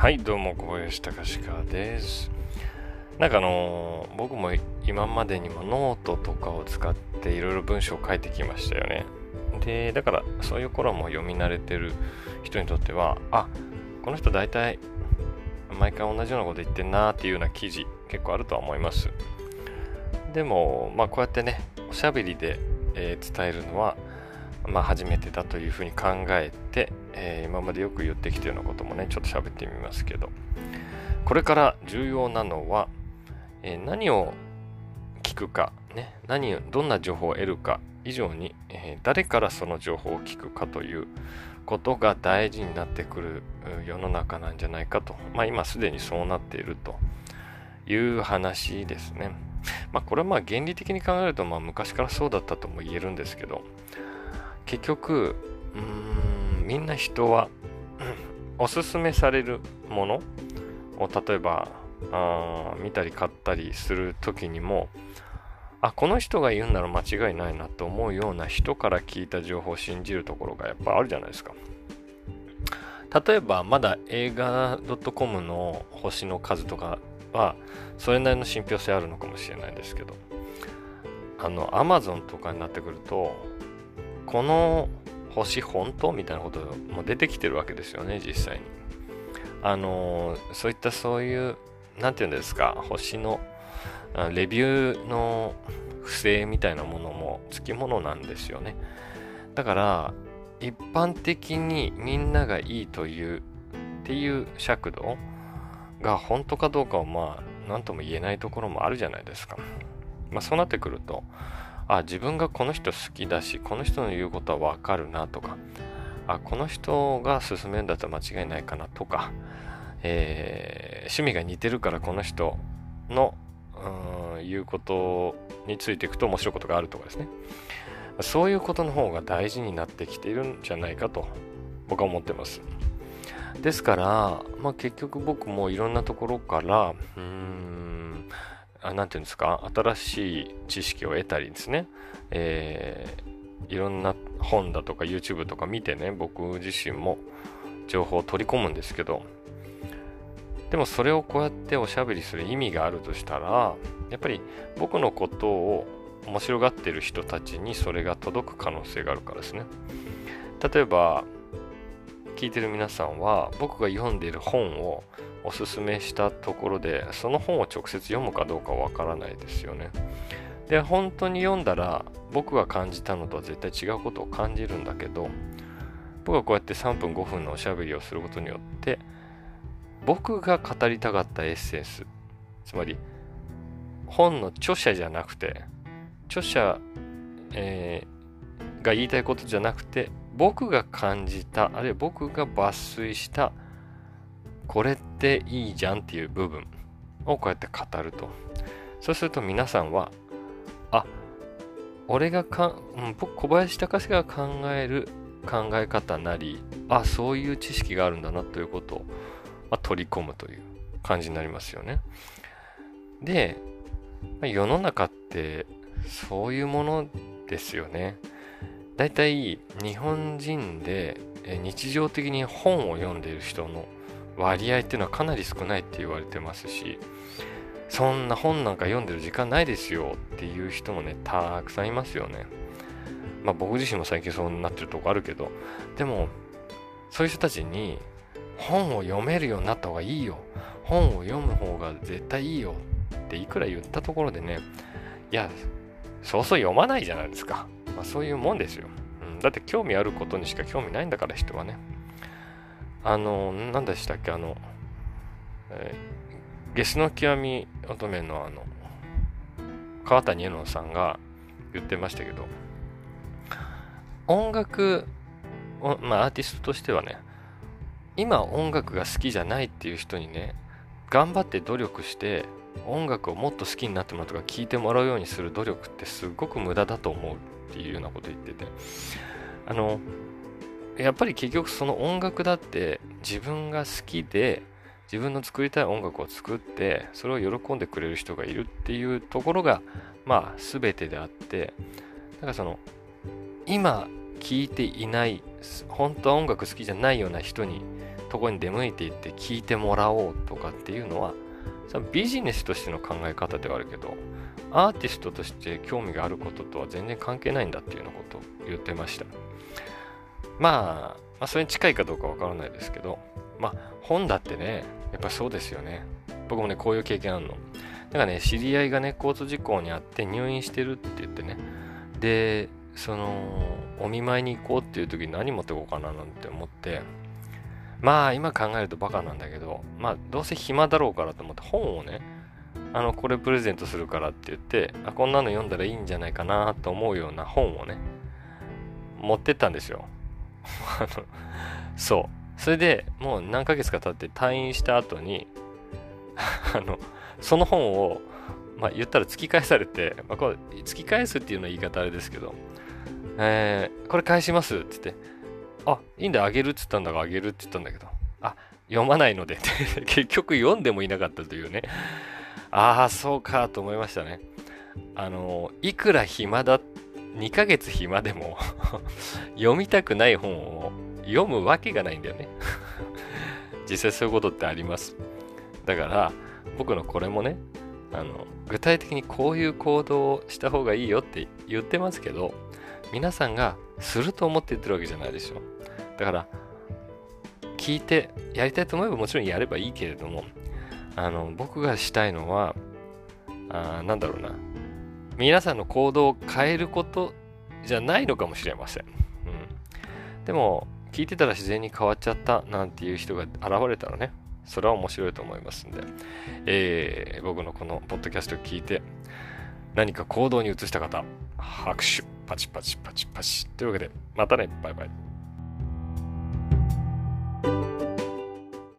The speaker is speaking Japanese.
はい、どうも、小林隆史です。なんかあのー僕も今までにもノートとかを使っていろいろ文章を書いてきましたよね。で、だからそういう頃も読み慣れてる人にとっては、あ、この人大体毎回同じようなこと言ってんなーっていうような記事結構あるとは思います。でも、まあこうやってね、おしゃべりで、えー伝えるのは、まあ初めてだというふうに考えて、えー今までよく言ってきたようなこともね、ちょっと喋ってみますけど、これから重要なのは、えー何を聞くか、ね、何、どんな情報を得るか以上に、えー誰からその情報を聞くかということが大事になってくる世の中なんじゃないかと。まあ今すでにそうなっているという話ですね。まあこれはまあ原理的に考えるとまあ昔からそうだったとも言えるんですけど、結局、うん、みんな人は、おすすめされるものを例えばあ見たり買ったりする時にもあこの人が言うなら間違いないなと思うような人から聞いた情報を信じるところがやっぱあるじゃないですか。例えばまだ映画 .com の星の数とかはそれなりの信憑性あるのかもしれないですけどあの Amazon とかになってくるとこの星本当みたいなことも出てきてるわけですよね実際に。あのそういったそういうなんていうんですか星のレビューの不正みたいなものもつきものなんですよね。だから一般的にみんながいいというっていう尺度が本当かどうかはまあ何とも言えないところもあるじゃないですか。まあそうなってくるとあ自分がこの人好きだしこの人の言うことはわかるなとかあこの人が進めるんだったら間違いないかなとか、えー趣味が似てるからこの人のうん言うことについていくと面白いことがあるとかですね。そういうことの方が大事になってきているんじゃないかと僕は思ってます。ですから、まあ、結局僕もいろんなところからうんあなていうんですか？新しい知識を得たりですね、えーいろんな本だとか YouTube とか見てね僕自身も情報を取り込むんですけどでもそれをこうやっておしゃべりする意味があるとしたらやっぱり僕のことを面白がってる人たちにそれが届く可能性があるからですね。例えば聞いてる皆さんは僕が読んでいる本をおすすめしたところでその本を直接読むかどうかわからないですよね。で本当に読んだら僕が感じたのとは絶対違うことを感じるんだけど僕がこうやって3分5分のおしゃべりをすることによって僕が語りたかったエッセンスつまり本の著者じゃなくて著者、えーが言いたいことじゃなくて僕が感じたあるいは僕が抜粋したこれっていいじゃんっていう部分をこうやって語ると。そうすると皆さんはあ俺がか、うん、僕小林隆が考える考え方なりあそういう知識があるんだなということを、まあ、取り込むという感じになりますよね。で、まあ世の中ってそういうものですよね。だいたい日本人で日常的に本を読んでいる人の割合っていうのはかなり少ないって言われてますしそんな本なんか読んでる時間ないですよっていう人もねたくさんいますよね。まあ僕自身も最近そうなってるとこあるけどでもそういう人たちに本を読めるようになった方がいいよ。本を読む方が絶対いいよっていくら言ったところでねいやそうそう読まないじゃないですか、まあ、そういうもんですよ、うん、だって興味あることにしか興味ないんだから人はね。あの何でしたっけあの、えーゲスの極み乙女のあの川谷絵音さんが言ってましたけど音楽まあアーティストとしてはね今音楽が好きじゃないっていう人にね頑張って努力して音楽をもっと好きになってもらうとか聴いてもらうようにする努力ってすごく無駄だと思うっていうようなこと言っててあのやっぱり結局その音楽だって自分が好きで自分の作りたい音楽を作ってそれを喜んでくれる人がいるっていうところがまあ全てであってだからその今聴いていない本当は音楽好きじゃないような人にとこに出向いていって聞いてもらおうとかっていうのはビジネスとしての考え方ではあるけどアーティストとして興味があることとは全然関係ないんだっていうようなことを言ってました。まあ、まあ、それに近いかどうかわからないですけど、まあ、本だってね、やっぱそうですよね。僕もね、こういう経験あるの。だからね、知り合いがね、交通事故にあって入院してるって言ってね、で、その、お見舞いに行こうっていう時に何持ってこうかななんて思って、まあ、今考えるとバカなんだけど、まあ、どうせ暇だろうからと思って本をね、あの、これプレゼントするからって言って、あ、こんなの読んだらいいんじゃないかなと思うような本をね、持ってったんですよ。あの、そう。それでもう何ヶ月か経って退院した後に、あの、その本を、まあ言ったら突き返されて、まあ、これ突き返すっていうのは言い方あれですけど、えー、これ返しますって言って、あ、いいんだ、あげるって言ったんだが、あげるって言ったんだけど、あ、読まないので結局読んでもいなかったというね。ああ、そうかと思いましたね。あの、いくら暇だ、2ヶ月暇でも 読みたくない本を読むわけがないんだよね 実際そういうことってあります。だから、僕のこれもね、あの、具体的にこういう行動をした方がいいよって言ってますけど、皆さんがすると思って言ってるわけじゃないでしょ。だから、聞いてやりたいと思えばもちろんやればいいけれども、あの、僕がしたいのは、あなんだろうな。皆さんの行動を変えることじゃないのかもしれません。うん。でも、聞いてたら自然に変わっちゃったなんていう人が現れたらね、それは面白いと思いますんで、えー、僕のこのポッドキャストを聞いて、何か行動に移した方、拍手、パチパチパチパチ。というわけで、またね、バイバイ。